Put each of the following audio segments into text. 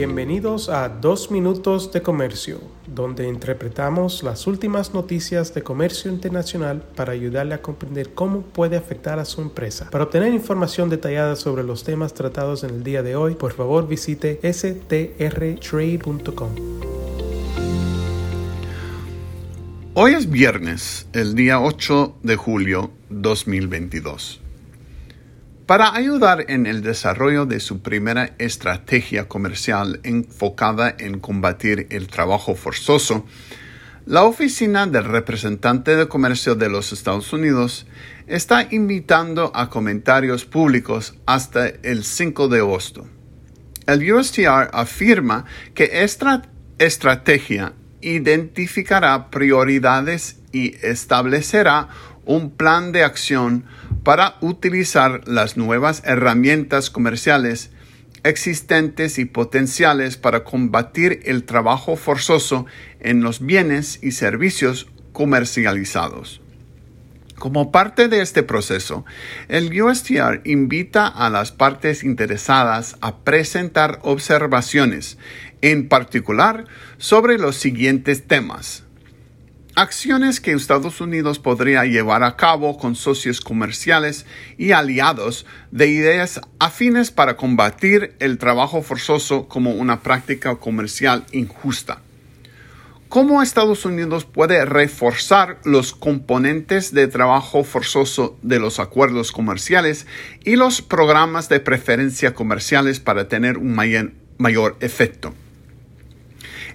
Bienvenidos a Dos Minutos de Comercio, donde interpretamos las últimas noticias de comercio internacional para ayudarle a comprender cómo puede afectar a su empresa. Para obtener información detallada sobre los temas tratados en el día de hoy, por favor visite strtrade.com. Hoy es viernes, el día 8 de julio 2022. Para ayudar en el desarrollo de su primera estrategia comercial enfocada en combatir el trabajo forzoso, la Oficina del Representante de Comercio de los Estados Unidos está invitando a comentarios públicos hasta el 5 de agosto. El USTR afirma que esta estrategia identificará prioridades y establecerá un plan de acción para utilizar las nuevas herramientas comerciales existentes y potenciales para combatir el trabajo forzoso en los bienes y servicios comercializados. Como parte de este proceso, el USTR invita a las partes interesadas a presentar observaciones, en particular sobre los siguientes temas acciones que Estados Unidos podría llevar a cabo con socios comerciales y aliados de ideas afines para combatir el trabajo forzoso como una práctica comercial injusta. ¿Cómo Estados Unidos puede reforzar los componentes de trabajo forzoso de los acuerdos comerciales y los programas de preferencia comerciales para tener un mayor, mayor efecto?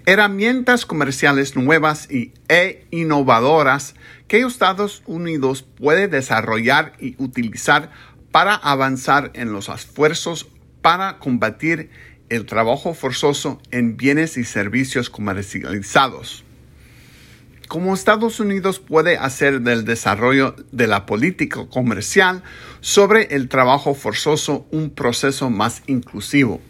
Herramientas comerciales nuevas y, e innovadoras que Estados Unidos puede desarrollar y utilizar para avanzar en los esfuerzos para combatir el trabajo forzoso en bienes y servicios comercializados. Como Estados Unidos puede hacer del desarrollo de la política comercial sobre el trabajo forzoso un proceso más inclusivo.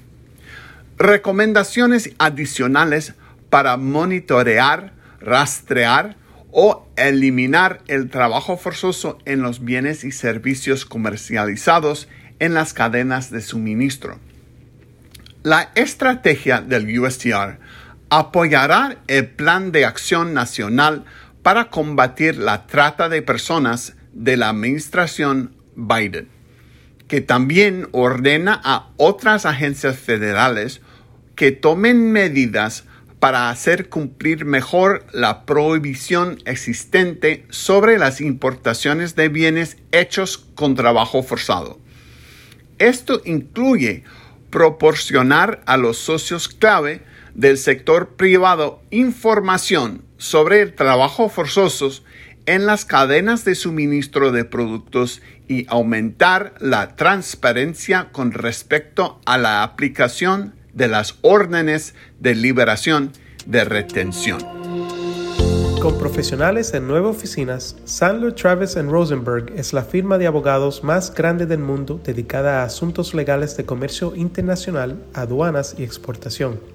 Recomendaciones adicionales para monitorear, rastrear o eliminar el trabajo forzoso en los bienes y servicios comercializados en las cadenas de suministro. La estrategia del USTR apoyará el Plan de Acción Nacional para combatir la trata de personas de la administración Biden, que también ordena a otras agencias federales que tomen medidas para hacer cumplir mejor la prohibición existente sobre las importaciones de bienes hechos con trabajo forzado. Esto incluye proporcionar a los socios clave del sector privado información sobre el trabajo forzoso en las cadenas de suministro de productos y aumentar la transparencia con respecto a la aplicación de las órdenes de liberación de retención. Con profesionales en nueve oficinas, Sandler Travis Rosenberg es la firma de abogados más grande del mundo dedicada a asuntos legales de comercio internacional, aduanas y exportación.